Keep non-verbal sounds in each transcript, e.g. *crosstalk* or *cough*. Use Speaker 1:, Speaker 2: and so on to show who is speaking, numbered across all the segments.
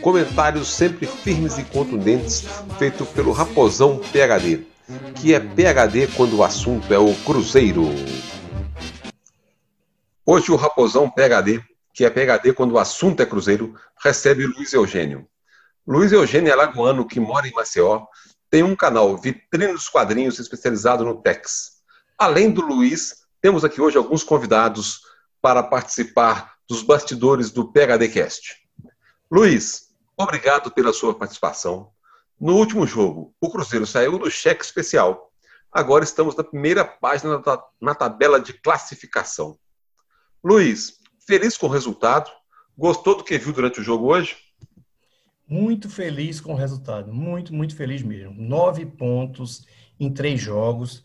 Speaker 1: Comentários sempre firmes e contundentes, feito pelo Raposão PHD, que é PHD quando o assunto é o Cruzeiro. Hoje o Raposão PHD, que é PHD quando o assunto é Cruzeiro, recebe Luiz Eugênio. Luiz Eugênio é lagoano que mora em Maceió, tem um canal Vitrine dos Quadrinhos especializado no Tex. Além do Luiz, temos aqui hoje alguns convidados para participar dos bastidores do PHD Cast. Luiz, Obrigado pela sua participação. No último jogo, o Cruzeiro saiu do cheque especial. Agora estamos na primeira página na tabela de classificação. Luiz, feliz com o resultado? Gostou do que viu durante o jogo hoje?
Speaker 2: Muito feliz com o resultado, muito, muito feliz mesmo. Nove pontos em três jogos.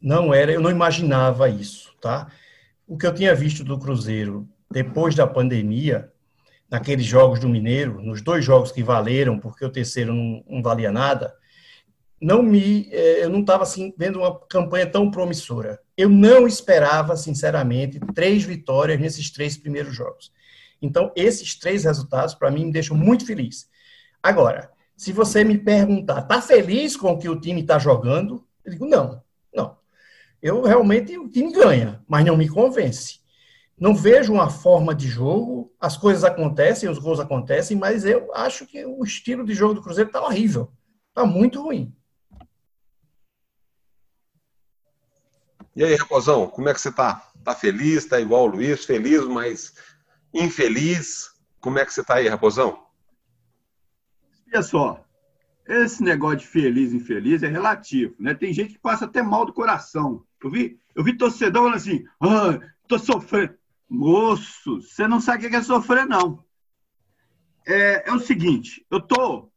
Speaker 2: Não era, eu não imaginava isso, tá? O que eu tinha visto do Cruzeiro depois da pandemia naqueles jogos do Mineiro, nos dois jogos que valeram, porque o terceiro não, não valia nada, não me, é, eu não estava assim vendo uma campanha tão promissora. Eu não esperava, sinceramente, três vitórias nesses três primeiros jogos. Então, esses três resultados, para mim, me deixam muito feliz. Agora, se você me perguntar, tá feliz com o que o time está jogando? Eu digo, não, não. Eu realmente, o time ganha, mas não me convence. Não vejo uma forma de jogo, as coisas acontecem, os gols acontecem, mas eu acho que o estilo de jogo do Cruzeiro está horrível. Está muito ruim.
Speaker 1: E aí, Raposão, como é que você está? Está feliz? Está igual o Luiz? Feliz, mas infeliz? Como é que você está aí, Raposão?
Speaker 3: Olha só, esse negócio de feliz e infeliz é relativo, né? Tem gente que passa até mal do coração. Eu vi, eu vi torcedor falando assim, ah, tô sofrendo. Moço, você não sabe o que é sofrer, não. É, é o seguinte, eu estou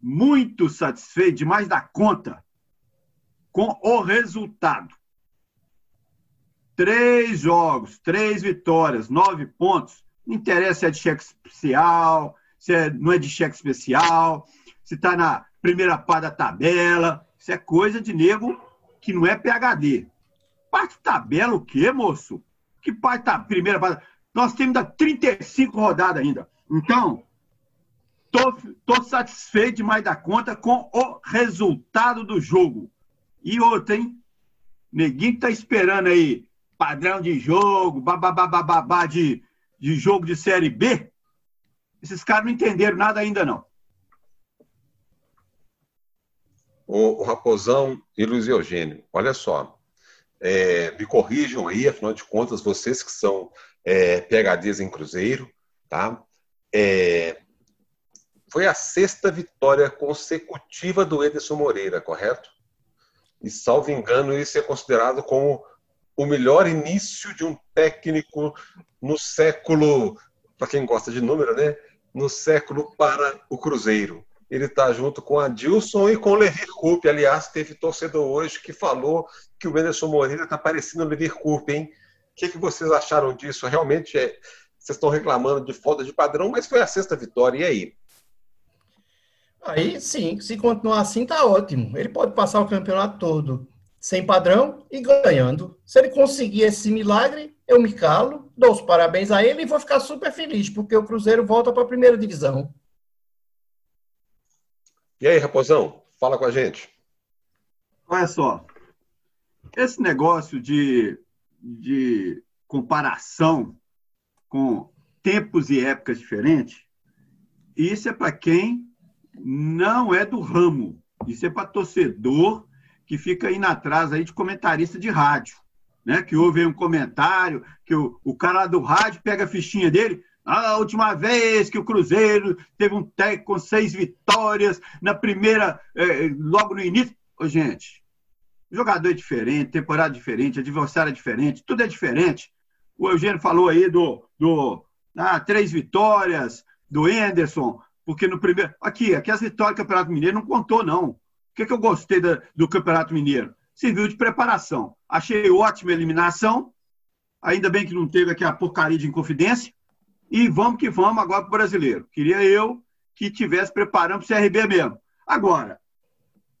Speaker 3: muito satisfeito, demais da conta, com o resultado. Três jogos, três vitórias, nove pontos. Não interessa se é de cheque especial, se é, não é de cheque especial, se está na primeira parte da tabela. Isso é coisa de nego que não é PHD. Parte tabela o quê, moço? Que parte tá primeira parte? Nós temos ainda 35 rodadas ainda. Então, tô, satisfeito demais da conta com o resultado do jogo. E outra, hein? Neguinho tá esperando aí padrão de jogo, babá de, de jogo de Série B. Esses caras não entenderam nada ainda, não.
Speaker 1: O, o Raposão e Luiz Eugênio, olha só. É, me corrijam aí, afinal de contas, vocês que são é, PHDs em Cruzeiro, tá? É, foi a sexta vitória consecutiva do Ederson Moreira, correto? E, salvo engano, isso é considerado como o melhor início de um técnico no século, para quem gosta de número, né? No século para o Cruzeiro ele está junto com a Dilson e com o Levir Coupe. Aliás, teve torcedor hoje que falou que o Anderson Moreira está parecendo o Levir Coupe, hein? O que, que vocês acharam disso? Realmente, é, vocês estão reclamando de falta de padrão, mas foi a sexta vitória, e aí?
Speaker 2: Aí sim, se continuar assim, tá ótimo. Ele pode passar o campeonato todo sem padrão e ganhando. Se ele conseguir esse milagre, eu me calo, dou os parabéns a ele e vou ficar super feliz, porque o Cruzeiro volta para a primeira divisão.
Speaker 1: E aí, Raposão, fala com a gente.
Speaker 3: Olha só, esse negócio de, de comparação com tempos e épocas diferentes, isso é para quem não é do ramo. Isso é para torcedor que fica indo atrás aí de comentarista de rádio, né? Que ouve um comentário, que o, o cara do rádio pega a fichinha dele, a última vez que o Cruzeiro teve um técnico com seis vitórias na primeira, eh, logo no início. Ô, gente, jogador é diferente, temporada diferente, adversário é diferente, tudo é diferente. O Eugênio falou aí do, do ah, três vitórias do Enderson. Porque no primeiro. Aqui, aqui as vitórias do Campeonato Mineiro não contou, não. O que, que eu gostei da, do Campeonato Mineiro? Serviu de preparação. Achei ótima a eliminação. Ainda bem que não teve aqui a porcaria de inconfidência. E vamos que vamos agora para o brasileiro. Queria eu que tivesse preparando para o CRB mesmo. Agora,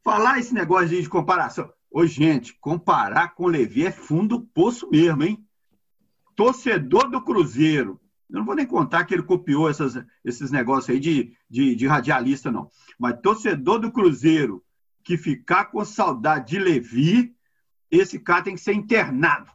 Speaker 3: falar esse negócio de comparação. Ô, gente, comparar com o Levi é fundo poço mesmo, hein? Torcedor do Cruzeiro. Eu não vou nem contar que ele copiou essas, esses negócios aí de, de, de radialista, não. Mas torcedor do Cruzeiro que ficar com saudade de Levi, esse cara tem que ser internado.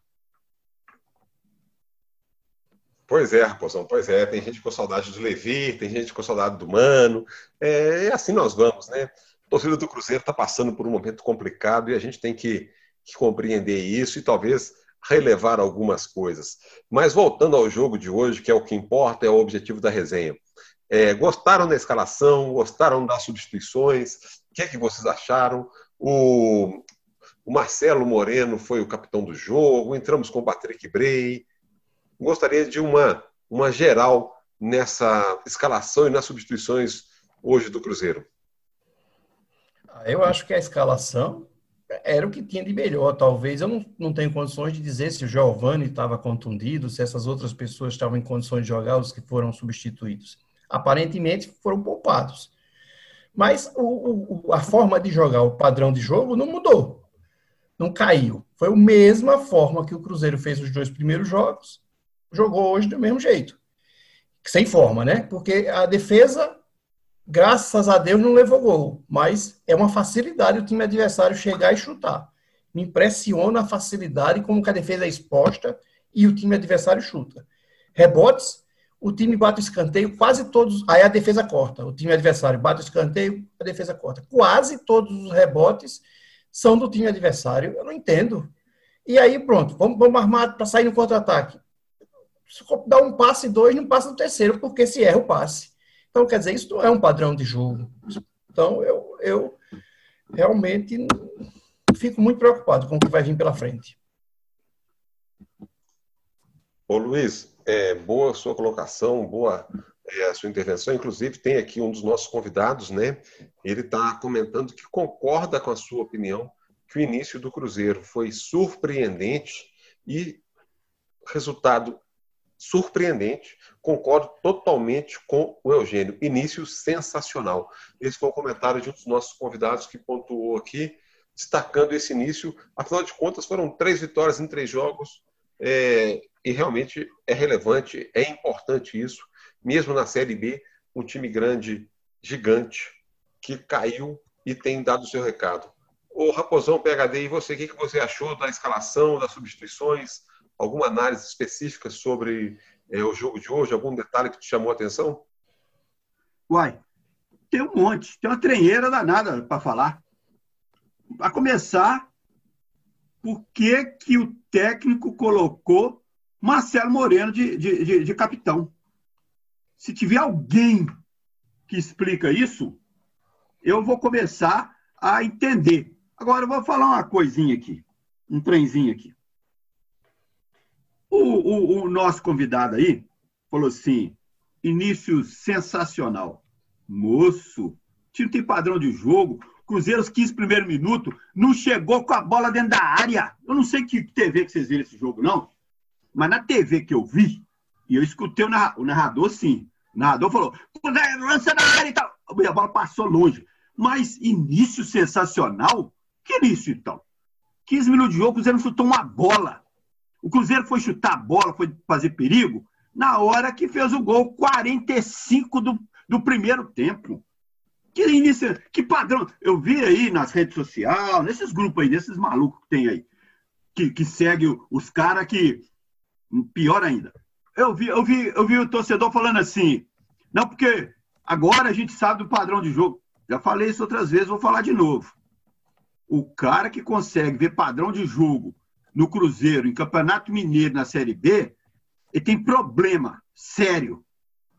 Speaker 1: Pois é, Raposão, pois é. Tem gente com saudade de Levi, tem gente com saudade do Mano. É, é assim nós vamos, né? A torcida do Cruzeiro está passando por um momento complicado e a gente tem que, que compreender isso e talvez relevar algumas coisas. Mas voltando ao jogo de hoje, que é o que importa, é o objetivo da resenha. É, gostaram da escalação? Gostaram das substituições? O que é que vocês acharam? O, o Marcelo Moreno foi o capitão do jogo. Entramos com o Patrick Bray gostaria de uma, uma geral nessa escalação e nas substituições hoje do Cruzeiro.
Speaker 2: Ah, eu acho que a escalação era o que tinha de melhor. Talvez eu não, não tenho condições de dizer se o Giovani estava contundido, se essas outras pessoas estavam em condições de jogar, os que foram substituídos. Aparentemente foram poupados. Mas o, o, a forma de jogar, o padrão de jogo, não mudou. Não caiu. Foi a mesma forma que o Cruzeiro fez os dois primeiros jogos jogou hoje do mesmo jeito. Sem forma, né? Porque a defesa, graças a Deus, não levou gol. Mas é uma facilidade o time adversário chegar e chutar. Me impressiona a facilidade como que a defesa é exposta e o time adversário chuta. Rebotes, o time bate o escanteio, quase todos. Aí a defesa corta. O time adversário bate o escanteio, a defesa corta. Quase todos os rebotes são do time adversário. Eu não entendo. E aí, pronto, vamos, vamos armar para sair no contra-ataque se dá um passe dois, não passa no terceiro, porque se erra o passe. Então, quer dizer, isso não é um padrão de jogo. Então, eu, eu realmente fico muito preocupado com o que vai vir pela frente.
Speaker 1: Ô Luiz, é, boa sua colocação, boa é, a sua intervenção. Inclusive, tem aqui um dos nossos convidados, né? Ele está comentando que concorda com a sua opinião que o início do Cruzeiro foi surpreendente e resultado surpreendente. Concordo totalmente com o Eugênio. Início sensacional. Esse foi o comentário de um dos nossos convidados que pontuou aqui, destacando esse início. Afinal de contas, foram três vitórias em três jogos. É, e realmente é relevante, é importante isso. Mesmo na Série B, um time grande, gigante, que caiu e tem dado o seu recado. Ô Raposão PHD, e você, o que você achou da escalação, das substituições? Alguma análise específica sobre é, o jogo de hoje? Algum detalhe que te chamou a atenção?
Speaker 3: Uai, tem um monte. Tem uma trenheira danada para falar. A começar, por que, que o técnico colocou Marcelo Moreno de, de, de, de capitão? Se tiver alguém que explica isso, eu vou começar a entender. Agora, eu vou falar uma coisinha aqui, um trenzinho aqui. O, o, o nosso convidado aí falou assim: início sensacional. Moço, o time tem padrão de jogo. Cruzeiro, os 15 primeiros minutos, não chegou com a bola dentro da área. Eu não sei que TV que vocês viram esse jogo, não. Mas na TV que eu vi, e eu escutei o, narrador, sim. O narrador falou: lança na área e tal. A bola passou longe. Mas início sensacional? Que início, então? 15 minutos de jogo, o Cruzeiro não chutou uma bola. O Cruzeiro foi chutar a bola, foi fazer perigo, na hora que fez o gol 45 do, do primeiro tempo. Que início, que padrão. Eu vi aí nas redes sociais, nesses grupos aí, nesses malucos que tem aí, que, que segue os caras que. Pior ainda. Eu vi, eu, vi, eu vi o torcedor falando assim, não, porque agora a gente sabe do padrão de jogo. Já falei isso outras vezes, vou falar de novo. O cara que consegue ver padrão de jogo no Cruzeiro, em Campeonato Mineiro, na Série B, ele tem problema sério.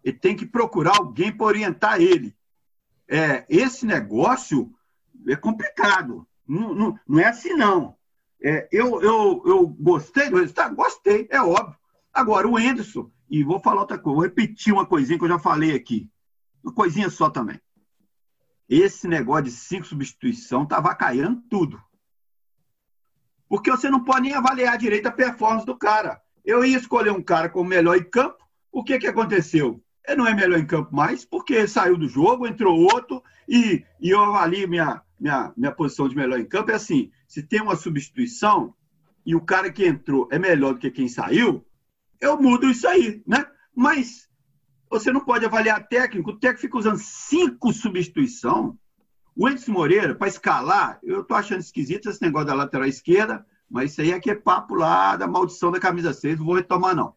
Speaker 3: Ele tem que procurar alguém para orientar ele. É, esse negócio é complicado. Não, não, não é assim, não. É, eu, eu, eu gostei do resultado? Gostei, é óbvio. Agora, o Enderson, e vou falar outra coisa, vou repetir uma coisinha que eu já falei aqui. Uma coisinha só também. Esse negócio de cinco substituição tá vacaiando tudo. Porque você não pode nem avaliar direito a performance do cara. Eu ia escolher um cara como melhor em campo. O que, que aconteceu? Ele não é melhor em campo mais, porque saiu do jogo, entrou outro, e, e eu avalio minha, minha, minha posição de melhor em campo. É assim: se tem uma substituição e o cara que entrou é melhor do que quem saiu, eu mudo isso aí, né? Mas você não pode avaliar técnico. O técnico fica usando cinco substituição. O Edson Moreira, para escalar, eu tô achando esquisito esse negócio da lateral esquerda, mas isso aí é que é papo lá da maldição da camisa 6, não vou retomar, não.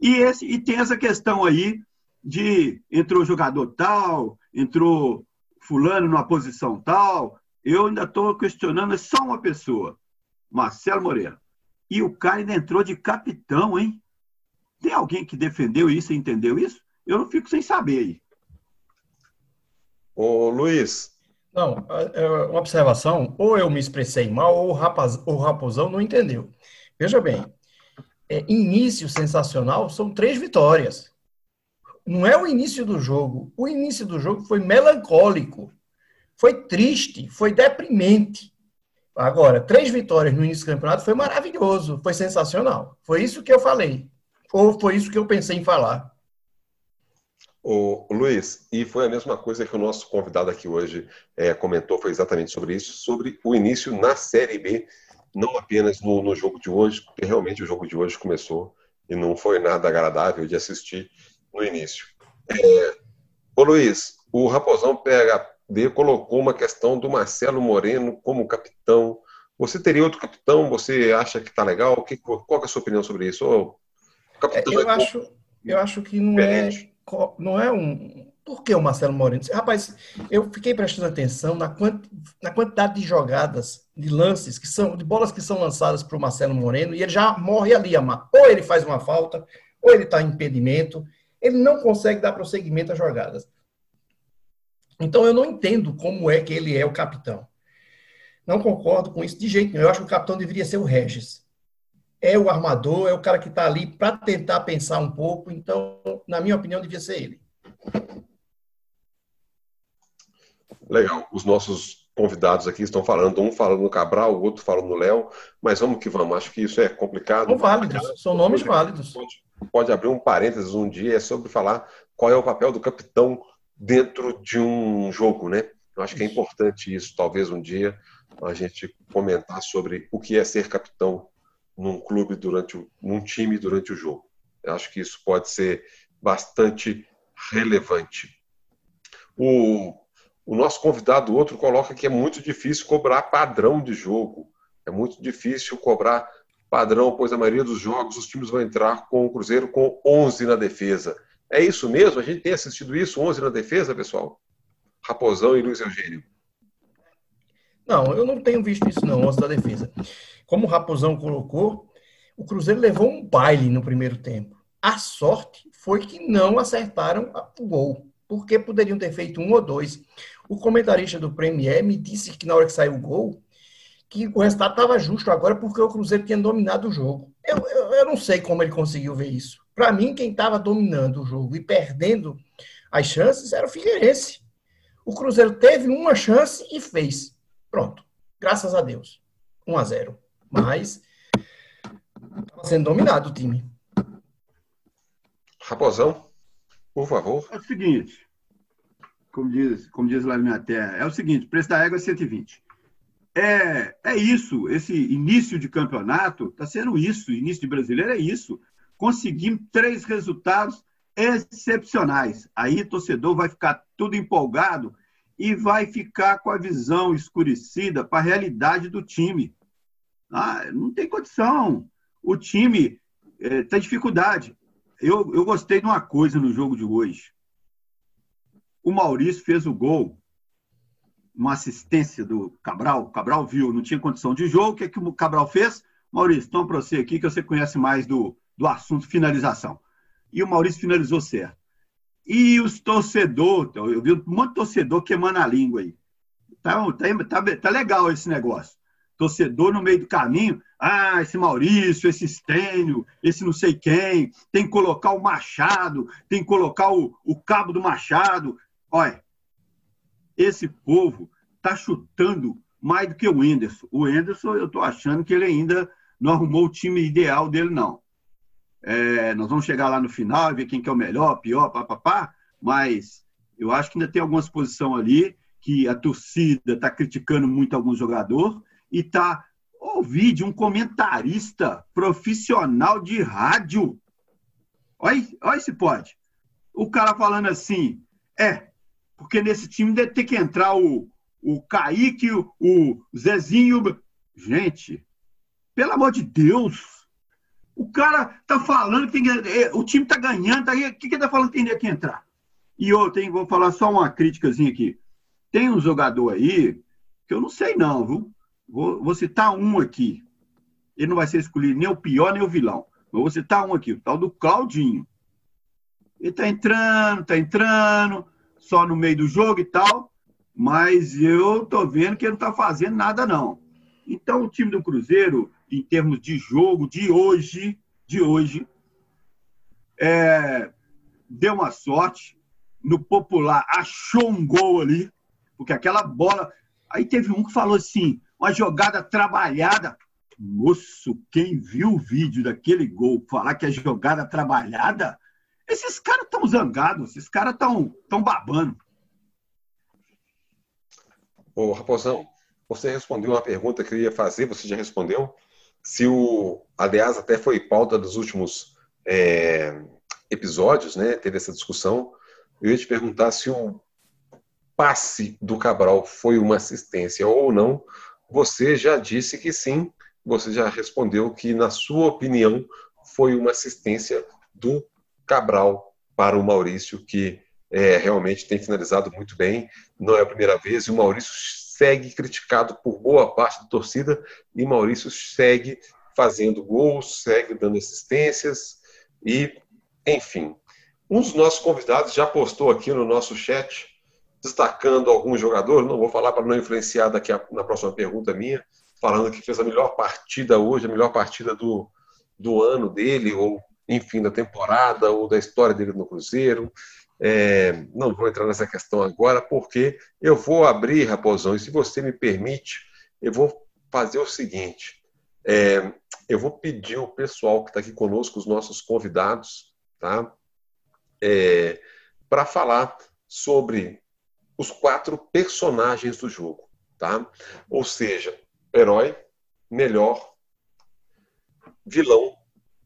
Speaker 3: E, esse, e tem essa questão aí de entrou jogador tal, entrou fulano numa posição tal. Eu ainda estou questionando, é só uma pessoa, Marcelo Moreira. E o cara ainda entrou de capitão, hein? Tem alguém que defendeu isso e entendeu isso? Eu não fico sem saber aí.
Speaker 1: Ô, Luiz.
Speaker 2: Não, é, uma observação, ou eu me expressei mal, ou o, rapaz, o Raposão não entendeu. Veja bem, é, início sensacional são três vitórias. Não é o início do jogo. O início do jogo foi melancólico, foi triste, foi deprimente. Agora, três vitórias no início do campeonato foi maravilhoso, foi sensacional. Foi isso que eu falei. Ou foi isso que eu pensei em falar.
Speaker 1: O Luiz, e foi a mesma coisa que o nosso convidado aqui hoje é, comentou, foi exatamente sobre isso, sobre o início na Série B, não apenas no, no jogo de hoje, porque realmente o jogo de hoje começou e não foi nada agradável de assistir no início. É, ô Luiz, o Raposão PHD colocou uma questão do Marcelo Moreno como capitão. Você teria outro capitão? Você acha que está legal? Que, qual é a sua opinião sobre isso? Ô,
Speaker 2: é, eu, acho, eu acho que não é, não é um. Por que o Marcelo Moreno? Rapaz, eu fiquei prestando atenção na, quant, na quantidade de jogadas, de lances, que são, de bolas que são lançadas para o Marcelo Moreno, e ele já morre ali. Ou ele faz uma falta, ou ele está em impedimento, ele não consegue dar prosseguimento às jogadas. Então eu não entendo como é que ele é o capitão. Não concordo com isso de jeito nenhum. Eu acho que o capitão deveria ser o Regis é o armador, é o cara que está ali para tentar pensar um pouco. Então, na minha opinião, devia ser ele.
Speaker 1: Legal. Os nossos convidados aqui estão falando, um falando no Cabral, o outro falando no Léo, mas vamos que vamos. Acho que isso é complicado.
Speaker 2: São válidos, são nomes válidos.
Speaker 1: Pode, pode abrir um parênteses um dia é sobre falar qual é o papel do capitão dentro de um jogo, né? Eu acho que é importante isso, talvez um dia a gente comentar sobre o que é ser capitão num clube durante o, num time durante o jogo. Eu acho que isso pode ser bastante relevante. O, o nosso convidado outro coloca que é muito difícil cobrar padrão de jogo. É muito difícil cobrar padrão, pois a maioria dos jogos os times vão entrar com o Cruzeiro com 11 na defesa. É isso mesmo? A gente tem assistido isso, 11 na defesa, pessoal? Raposão e Luiz Eugênio.
Speaker 2: Não, eu não tenho visto isso não, 11 da defesa como o Raposão colocou, o Cruzeiro levou um baile no primeiro tempo. A sorte foi que não acertaram o gol, porque poderiam ter feito um ou dois. O comentarista do Premier me disse que na hora que saiu o gol, que o resultado estava justo agora porque o Cruzeiro tinha dominado o jogo. Eu, eu, eu não sei como ele conseguiu ver isso. Para mim, quem estava dominando o jogo e perdendo as chances era o Figueirense. O Cruzeiro teve uma chance e fez. Pronto. Graças a Deus. 1 a 0 mas estava sendo dominado o time.
Speaker 1: Raposão, por favor.
Speaker 3: É o seguinte, como diz, como diz lá na minha terra, é o seguinte, preço da égua é 120. É, é isso, esse início de campeonato está sendo isso, início de brasileiro é isso. Conseguimos três resultados excepcionais. Aí o torcedor vai ficar tudo empolgado e vai ficar com a visão escurecida para a realidade do time. Ah, não tem condição. O time é, tem dificuldade. Eu, eu gostei de uma coisa no jogo de hoje. O Maurício fez o gol, uma assistência do Cabral. O Cabral viu, não tinha condição de jogo. O que, é que o Cabral fez? Maurício, toma para você aqui que você conhece mais do, do assunto finalização. E o Maurício finalizou certo. E os torcedores, eu vi um monte de torcedor queimando a língua aí. Tá, tá, tá, tá legal esse negócio torcedor no meio do caminho, ah, esse Maurício, esse Estênio, esse não sei quem, tem que colocar o Machado, tem que colocar o, o cabo do Machado. Olha, esse povo tá chutando mais do que o Enderson. O Enderson, eu tô achando que ele ainda não arrumou o time ideal dele, não. É, nós vamos chegar lá no final e ver quem que é o melhor, pior, papapá, mas eu acho que ainda tem algumas posições ali que a torcida está criticando muito algum jogador e está ouvi de um comentarista profissional de rádio. Olha, olha se pode. O cara falando assim, é, porque nesse time deve ter que entrar o, o Kaique, o, o Zezinho. Gente, pelo amor de Deus, o cara tá falando que tem que, é, o time tá ganhando, tá, o que que tá falando que tem que entrar? E eu tenho, vou falar só uma críticazinha aqui. Tem um jogador aí que eu não sei não, viu? Vou, vou citar um aqui. Ele não vai ser escolhido nem o pior nem o vilão. Mas vou citar um aqui, o tal do Claudinho. Ele tá entrando, tá entrando, só no meio do jogo e tal, mas eu tô vendo que ele não tá fazendo nada não. Então o time do Cruzeiro em termos de jogo de hoje, de hoje, é, deu uma sorte. No popular, achou um gol ali, porque aquela bola. Aí teve um que falou assim: uma jogada trabalhada. Moço, quem viu o vídeo daquele gol falar que é jogada trabalhada, esses caras estão zangados, esses caras estão tão babando.
Speaker 1: Ô, Raposão, você respondeu uma pergunta que eu ia fazer, você já respondeu? Se o, aliás, até foi pauta dos últimos é, episódios, né? Teve essa discussão. Eu ia te perguntar se o passe do Cabral foi uma assistência ou não. Você já disse que sim. Você já respondeu que, na sua opinião, foi uma assistência do Cabral para o Maurício, que é, realmente tem finalizado muito bem. Não é a primeira vez. E o Maurício segue criticado por boa parte da torcida e Maurício segue fazendo gols, segue dando assistências e, enfim. Um dos nossos convidados já postou aqui no nosso chat, destacando algum jogador, não vou falar para não influenciar daqui a, na próxima pergunta minha, falando que fez a melhor partida hoje, a melhor partida do, do ano dele, ou enfim, da temporada, ou da história dele no Cruzeiro. É, não vou entrar nessa questão agora, porque eu vou abrir, Raposão, e se você me permite, eu vou fazer o seguinte: é, eu vou pedir ao pessoal que está aqui conosco, os nossos convidados, tá? É, para falar sobre os quatro personagens do jogo, tá? Ou seja, herói, melhor, vilão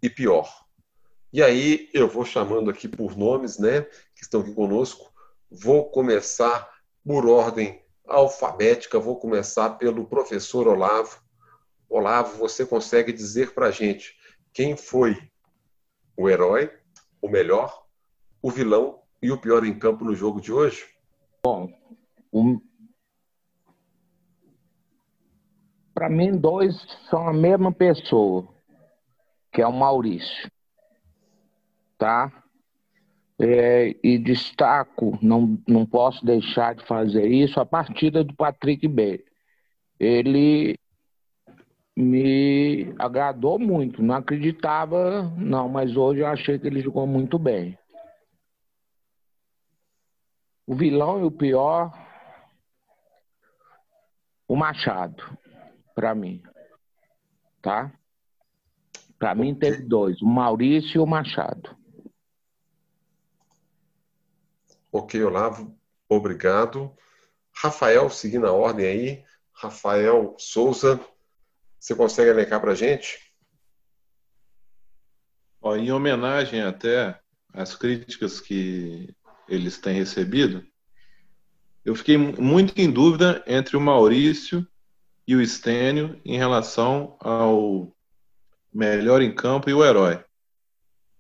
Speaker 1: e pior. E aí eu vou chamando aqui por nomes, né, que estão aqui conosco. Vou começar por ordem alfabética, vou começar pelo professor Olavo. Olavo, você consegue dizer para a gente quem foi o herói, o melhor, o vilão e o pior em campo no jogo de hoje?
Speaker 4: Bom, um... para mim, dois são a mesma pessoa, que é o Maurício tá? É, e destaco, não, não posso deixar de fazer isso, a partida do Patrick B. Ele me agradou muito, não acreditava, não, mas hoje eu achei que ele jogou muito bem. O vilão e o pior, o Machado, para mim, tá? Para mim teve dois, o Maurício e o Machado.
Speaker 1: Ok, Olavo, obrigado. Rafael, seguindo a ordem aí. Rafael Souza, você consegue elencar para a gente?
Speaker 5: Ó, em homenagem até às críticas que eles têm recebido, eu fiquei muito em dúvida entre o Maurício e o Estênio em relação ao melhor em campo e o herói.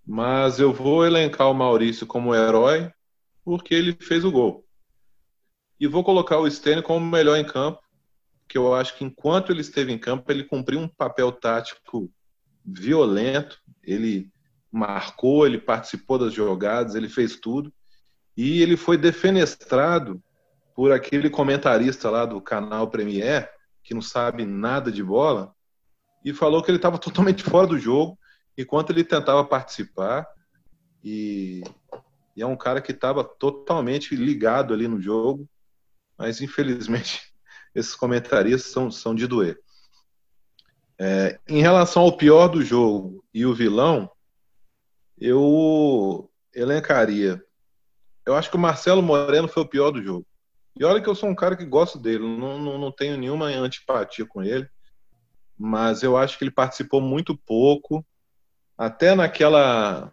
Speaker 5: Mas eu vou elencar o Maurício como herói porque ele fez o gol. E vou colocar o Stênio como melhor em campo, que eu acho que enquanto ele esteve em campo, ele cumpriu um papel tático violento, ele marcou, ele participou das jogadas, ele fez tudo. E ele foi defenestrado por aquele comentarista lá do canal Premier, que não sabe nada de bola, e falou que ele estava *laughs* totalmente fora do jogo enquanto ele tentava participar. E e é um cara que estava totalmente ligado ali no jogo, mas infelizmente *laughs* esses comentaristas são, são de doer. É, em relação ao pior do jogo e o vilão, eu elencaria. Eu acho que o Marcelo Moreno foi o pior do jogo. E olha que eu sou um cara que gosto dele, não, não, não tenho nenhuma antipatia com ele, mas eu acho que ele participou muito pouco, até naquela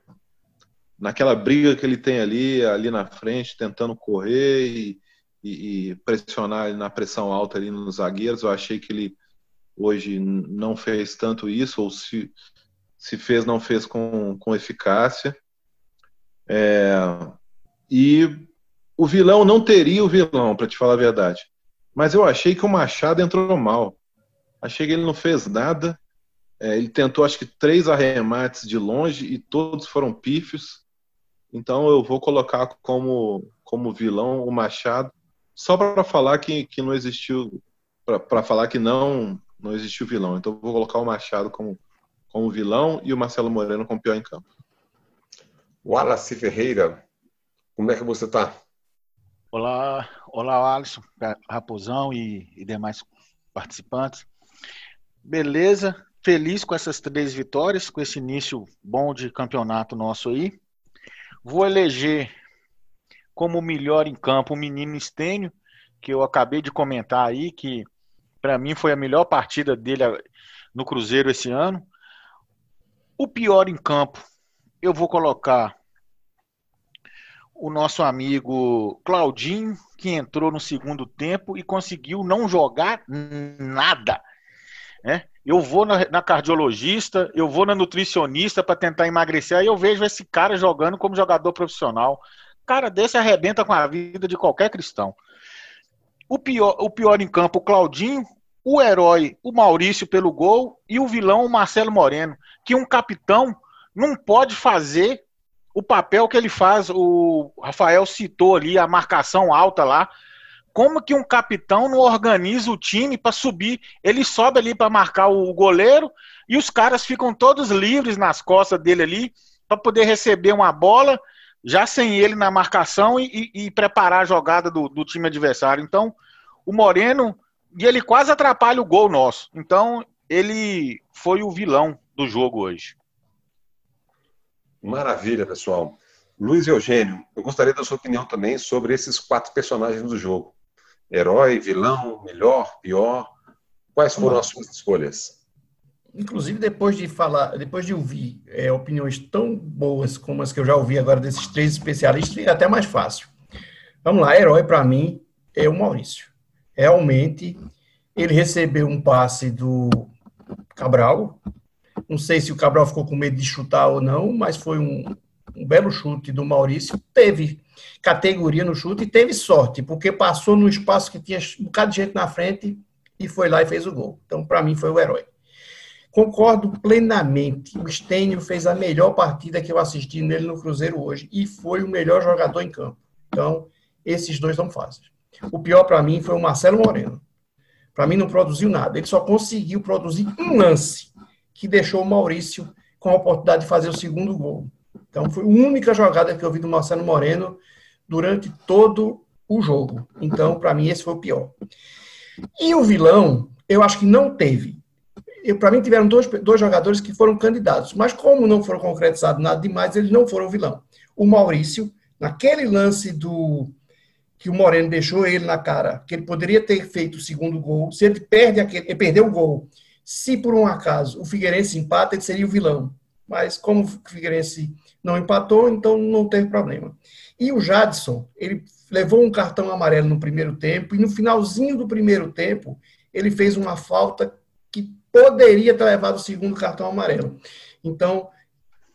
Speaker 5: naquela briga que ele tem ali, ali na frente, tentando correr e, e, e pressionar na pressão alta ali nos zagueiros. Eu achei que ele hoje não fez tanto isso, ou se, se fez, não fez com, com eficácia. É, e o vilão não teria o vilão, para te falar a verdade. Mas eu achei que o Machado entrou mal. Achei que ele não fez nada. É, ele tentou, acho que, três arremates de longe e todos foram pífios. Então eu vou colocar como, como vilão o Machado, só para falar que, que não existiu, para falar que não não existiu vilão. Então eu vou colocar o Machado como, como vilão e o Marcelo Moreno como pior em campo.
Speaker 1: Wallace Ferreira, como é que você está?
Speaker 6: Olá, olá Alisson, Raposão e, e demais participantes. Beleza, feliz com essas três vitórias, com esse início bom de campeonato nosso aí. Vou eleger como melhor em campo o menino Estênio, que eu acabei de comentar aí, que para mim foi a melhor partida dele no Cruzeiro esse ano. O pior em campo, eu vou colocar o nosso amigo Claudinho, que entrou no segundo tempo e conseguiu não jogar nada. Né? Eu vou na, na cardiologista, eu vou na nutricionista para tentar emagrecer, aí eu vejo esse cara jogando como jogador profissional. Cara desse arrebenta com a vida de qualquer cristão. O pior, o pior em campo, o Claudinho, o herói, o Maurício pelo gol e o vilão, o Marcelo Moreno, que um capitão não pode fazer o papel que ele faz. O Rafael citou ali a marcação alta lá. Como que um capitão não organiza o time para subir? Ele sobe ali para marcar o goleiro e os caras ficam todos livres nas costas dele ali para poder receber uma bola, já sem ele na marcação e, e, e preparar a jogada do, do, time adversário. Então, o Moreno, e ele quase atrapalha o gol nosso. Então, ele foi o vilão do jogo hoje.
Speaker 1: Maravilha, pessoal. Luiz Eugênio, eu gostaria da sua opinião também sobre esses quatro personagens do jogo herói, vilão, melhor, pior? Quais foram as suas escolhas?
Speaker 2: Inclusive, depois de falar, depois de ouvir é, opiniões tão boas como as que eu já ouvi agora desses três especialistas, fica até mais fácil. Vamos lá, herói para mim é o Maurício. Realmente, ele recebeu um passe do Cabral. Não sei se o Cabral ficou com medo de chutar ou não, mas foi um, um belo chute do Maurício. Teve categoria no chute e teve sorte, porque passou no espaço que tinha um bocado de gente na frente e foi lá e fez o gol. Então, para mim, foi o herói. Concordo plenamente. O Stênio fez a melhor partida que eu assisti nele no Cruzeiro hoje e foi o melhor jogador em campo. Então, esses dois não fazem. O pior para mim foi o Marcelo Moreno. Para mim, não produziu nada. Ele só conseguiu produzir um lance que deixou o Maurício com a oportunidade de fazer o segundo gol. Então, foi a única jogada que eu vi do Marcelo Moreno durante todo o jogo. Então, para mim, esse foi o pior. E o vilão, eu acho que não teve. Para mim, tiveram dois, dois jogadores que foram candidatos, mas como não foram concretizados nada demais, eles não foram vilão. O Maurício, naquele lance do que o Moreno deixou ele na cara, que ele poderia ter feito o segundo gol, se ele perde aquele, ele perdeu o gol, se por um acaso o Figueirense empata, ele seria o vilão. Mas como o Figueirense não empatou, então não teve problema. E o Jadson, ele levou um cartão amarelo no primeiro tempo, e no finalzinho do primeiro tempo, ele fez uma falta que poderia ter levado o segundo cartão amarelo. Então,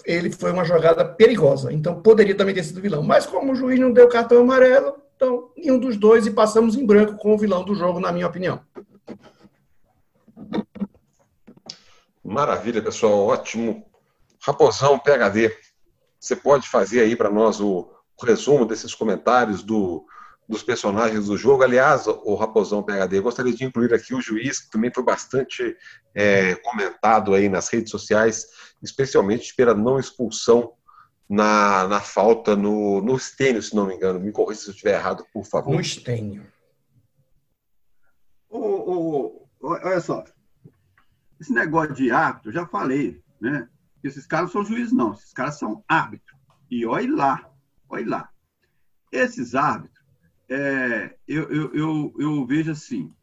Speaker 2: ele foi uma jogada perigosa. Então, poderia também ter sido vilão. Mas como o juiz não deu cartão amarelo, então, nenhum dos dois, e passamos em branco com o vilão do jogo, na minha opinião.
Speaker 1: Maravilha, pessoal. Ótimo. Raposão, PHD. Você pode fazer aí para nós o, o, resumo desses comentários do, dos personagens do jogo. Aliás, o Raposão PHD, eu gostaria de incluir aqui o juiz, que também foi bastante é, comentado aí nas redes sociais, especialmente pela não expulsão na, na falta no, no Stênio, se não me engano. Me corrija se eu estiver errado, por favor.
Speaker 2: No Stênio.
Speaker 3: Ô, ô, olha só. Esse negócio de árbitro, já falei, né? Esses caras não são juízes, não. Esses caras são árbitros. E olha lá, olha lá. Esses árbitros, é, eu, eu, eu, eu vejo assim,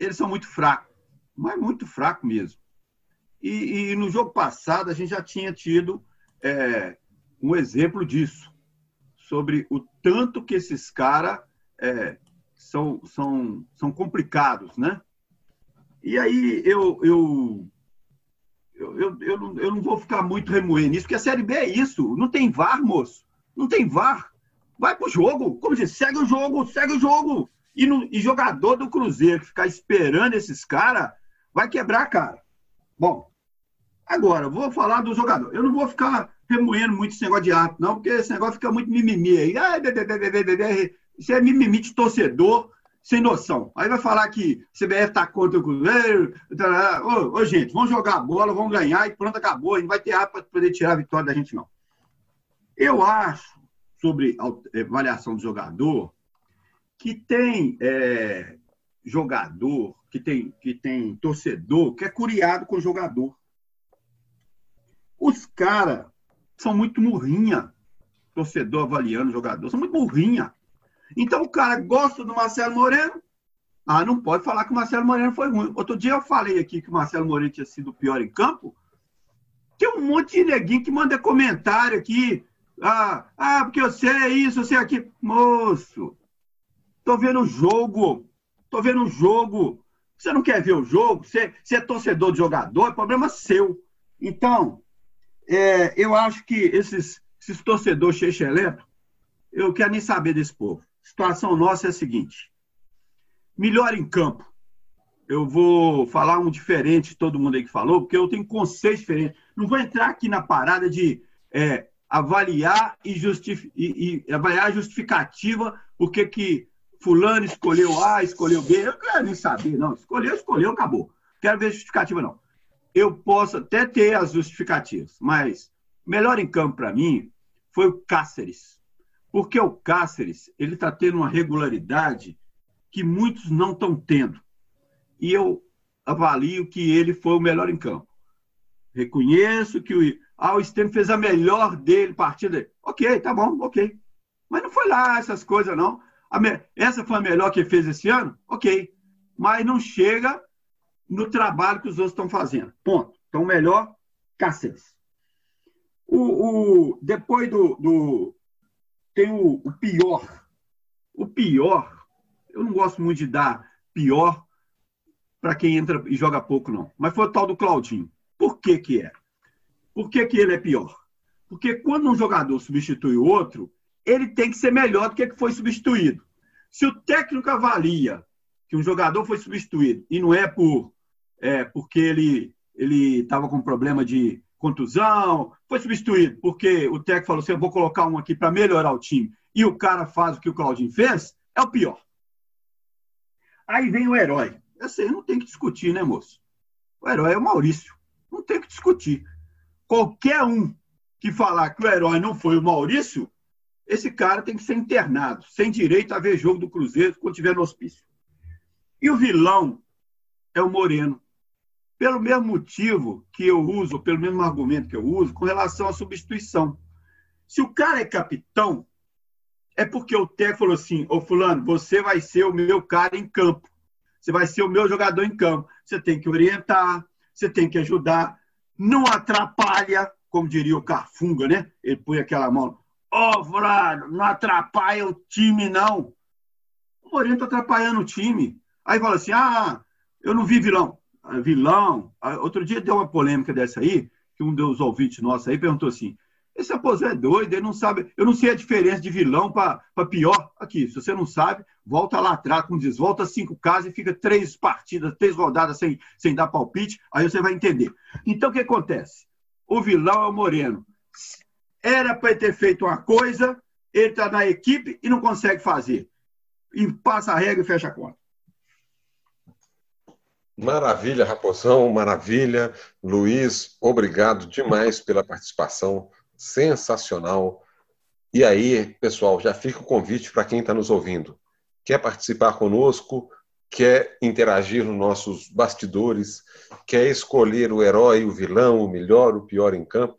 Speaker 3: eles são muito fracos, mas muito fracos mesmo. E, e, no jogo passado a gente já tinha tido é, um exemplo disso, sobre o tanto que esses caras é, são, são, são complicados, né? E aí eu, eu, eu, eu, eu, não, eu não vou ficar muito remoendo isso, porque a Série B é isso. Não tem VAR, moço. Não tem VAR. Vai pro jogo. Como dizer, segue o jogo, segue o jogo. E, no, e jogador do Cruzeiro ficar esperando esses caras, vai quebrar a cara. Bom, agora, vou falar do jogador. Eu não vou ficar remoendo muito esse negócio de ato, não, porque esse negócio fica muito mimimi aí. Isso é mimimi de torcedor sem noção. Aí vai falar que CBF está contra o Cruzeiro. Ô, ô, gente, vamos jogar a bola, vamos ganhar e pronto, acabou. Gente vai ter ar para poder tirar a vitória da gente, não. Eu acho, sobre a avaliação do jogador, que tem é, jogador, que tem, que tem torcedor que é curiado com o jogador. Os caras são muito murrinha, torcedor avaliando o jogador, são muito murrinha. Então o cara gosta do Marcelo Moreno, ah, não pode falar que o Marcelo Moreno foi ruim. Outro dia eu falei aqui que o Marcelo Moreno tinha sido pior em campo. Tem um monte de neguinho que manda comentário aqui. Ah, ah, porque eu sei isso, eu sei aquilo. Moço, tô vendo o jogo. Tô vendo o jogo. Você não quer ver o jogo? Você, você é torcedor de jogador, é problema seu. Então, é, eu acho que esses, esses torcedores xexelentos, eu quero nem saber desse povo. Situação nossa é a seguinte: melhor em campo. Eu vou falar um diferente todo mundo aí que falou, porque eu tenho conceitos diferentes. Não vou entrar aqui na parada de é, avaliar e, justif e, e, avaliar a justificativa porque que fulano escolheu A, escolheu B. Eu não quero nem saber, não. Escolheu, escolheu, acabou. Quero ver justificativa, não eu posso até ter as justificativas, mas melhor em campo para mim foi o Cáceres. Porque o Cáceres ele está tendo uma regularidade que muitos não estão tendo. E eu avalio que ele foi o melhor em campo. Reconheço que o, ah, o Stem fez a melhor dele, partida. Ok, tá bom, ok. Mas não foi lá essas coisas, não. Me... Essa foi a melhor que ele fez esse ano? Ok. Mas não chega no trabalho que os outros estão fazendo. Ponto. Então, melhor, Cáceres. O, o, depois do, do tem o, o, pior. O pior, eu não gosto muito de dar pior para quem entra e joga pouco, não. Mas foi o tal do Claudinho. Por que que é? Por que, que ele é pior? Porque quando um jogador substitui o outro, ele tem que ser melhor do que que foi substituído. Se o técnico avalia que um jogador foi substituído e não é por é, porque ele ele estava com problema de contusão, foi substituído porque o técnico falou assim, eu vou colocar um aqui para melhorar o time, e o cara faz o que o Claudinho fez, é o pior. Aí vem o herói. Essa aí não tem que discutir, né, moço? O herói é o Maurício. Não tem que discutir. Qualquer um que falar que o herói não foi o Maurício, esse cara tem que ser internado, sem direito a ver jogo do Cruzeiro quando tiver no hospício. E o vilão é o Moreno pelo mesmo motivo que eu uso, pelo mesmo argumento que eu uso, com relação à substituição. Se o cara é capitão, é porque o técnico falou assim: Ô Fulano, você vai ser o meu cara em campo. Você vai ser o meu jogador em campo. Você tem que orientar, você tem que ajudar. Não atrapalha, como diria o Carfunga, né? Ele põe aquela mão. Ô, oh, Fulano, não atrapalha o time, não. O Moreno está atrapalhando o time. Aí fala assim: ah, eu não vi vilão vilão. Outro dia deu uma polêmica dessa aí, que um dos ouvintes nossos aí perguntou assim: esse aposento é doido, ele não sabe. Eu não sei a diferença de vilão para pior. Aqui, se você não sabe, volta lá atrás, como diz, volta cinco casas e fica três partidas, três rodadas sem, sem dar palpite, aí você vai entender. Então, o que acontece? O vilão é o Moreno. Era para ter feito uma coisa, ele está na equipe e não consegue fazer. E passa a regra e fecha a conta.
Speaker 1: Maravilha, Raposão, maravilha. Luiz, obrigado demais pela participação sensacional. E aí, pessoal, já fica o convite para quem está nos ouvindo. Quer participar conosco? Quer interagir nos nossos bastidores? Quer escolher o herói, o vilão, o melhor, o pior em campo?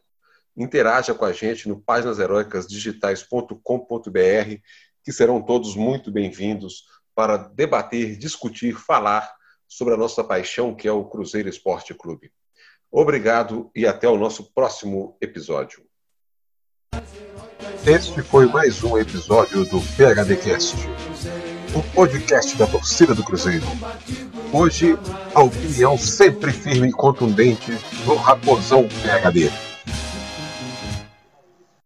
Speaker 1: Interaja com a gente no páginasheroicasdigitais.com.br, que serão todos muito bem-vindos para debater, discutir, falar sobre a nossa paixão, que é o Cruzeiro Esporte Clube. Obrigado e até o nosso próximo episódio. Este foi mais um episódio do PHDcast, o podcast da torcida do Cruzeiro. Hoje, a opinião sempre firme e contundente do Raposão PHD.